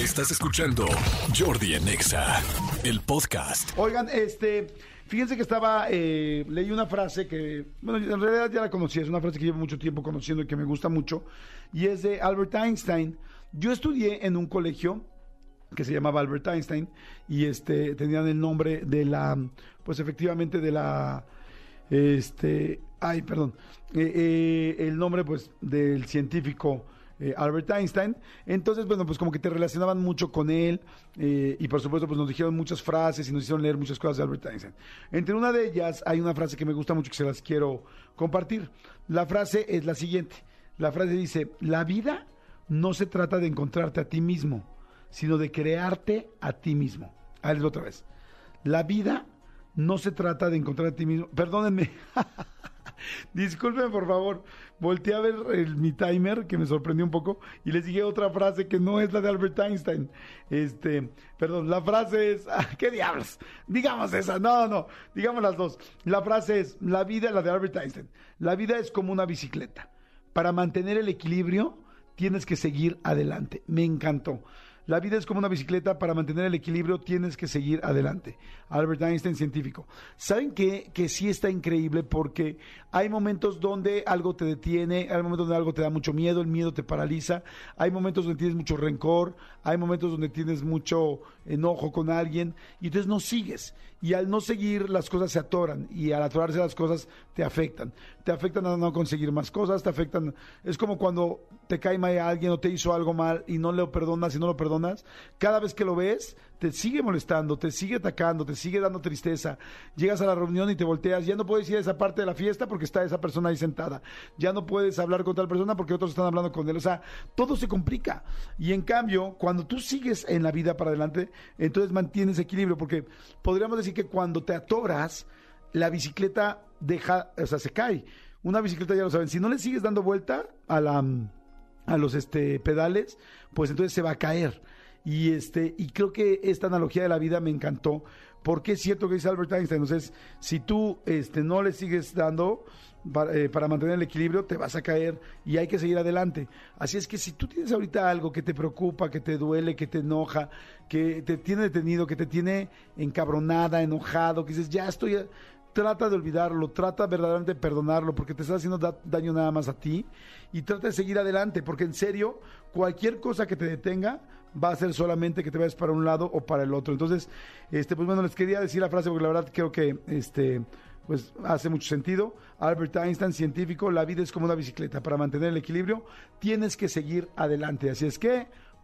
Estás escuchando Jordi Anexa, el podcast. Oigan, este, fíjense que estaba, eh, leí una frase que, bueno, en realidad ya la conocí, es una frase que llevo mucho tiempo conociendo y que me gusta mucho, y es de Albert Einstein. Yo estudié en un colegio que se llamaba Albert Einstein y este tenían el nombre de la, pues efectivamente de la, este, ay, perdón, eh, eh, el nombre pues del científico eh, Albert Einstein. Entonces, bueno, pues como que te relacionaban mucho con él eh, y por supuesto pues nos dijeron muchas frases y nos hicieron leer muchas cosas de Albert Einstein. Entre una de ellas hay una frase que me gusta mucho que se las quiero compartir. La frase es la siguiente. La frase dice, la vida no se trata de encontrarte a ti mismo, sino de crearte a ti mismo. Ahí les otra vez. La vida no se trata de encontrar a ti mismo. Perdónenme. Disculpen, por favor. Volteé a ver el- mi timer, que me sorprendió un poco, y les dije otra frase que no es la de Albert Einstein. Este, perdón, la frase es. ¿Qué diablos? Digamos esa. No, no, digamos las dos. La frase es: La vida, la de Albert Einstein. La vida es como una bicicleta. Para mantener el equilibrio, tienes que seguir adelante. Me encantó. La vida es como una bicicleta, para mantener el equilibrio tienes que seguir adelante. Albert Einstein, científico. ¿Saben qué? Que sí está increíble porque hay momentos donde algo te detiene, hay momentos donde algo te da mucho miedo, el miedo te paraliza, hay momentos donde tienes mucho rencor, hay momentos donde tienes mucho enojo con alguien y entonces no sigues. Y al no seguir las cosas se atoran y al atorarse las cosas te afectan. Te afectan a no conseguir más cosas, te afectan... Es como cuando te cae mal a alguien o te hizo algo mal y no le perdonas y no lo perdonas. Cada vez que lo ves, te sigue molestando, te sigue atacando, te sigue dando tristeza. Llegas a la reunión y te volteas, ya no puedes ir a esa parte de la fiesta porque está esa persona ahí sentada. Ya no puedes hablar con tal persona porque otros están hablando con él. O sea, todo se complica. Y en cambio, cuando tú sigues en la vida para adelante, entonces mantienes equilibrio porque podríamos decir que cuando te atoras, la bicicleta deja, o sea, se cae. Una bicicleta ya lo saben, si no le sigues dando vuelta a la a los este pedales, pues entonces se va a caer. Y este y creo que esta analogía de la vida me encantó, porque es cierto que dice Albert Einstein, entonces si tú este no le sigues dando para, eh, para mantener el equilibrio, te vas a caer y hay que seguir adelante. Así es que si tú tienes ahorita algo que te preocupa, que te duele, que te enoja, que te tiene detenido, que te tiene encabronada, enojado, que dices, ya estoy trata de olvidarlo, trata verdaderamente de perdonarlo, porque te está haciendo da- daño nada más a ti, y trata de seguir adelante, porque en serio, cualquier cosa que te detenga va a ser solamente que te vayas para un lado o para el otro. Entonces, este, pues bueno, les quería decir la frase, porque la verdad creo que este pues hace mucho sentido. Albert Einstein, científico, la vida es como una bicicleta. Para mantener el equilibrio, tienes que seguir adelante. Así es que,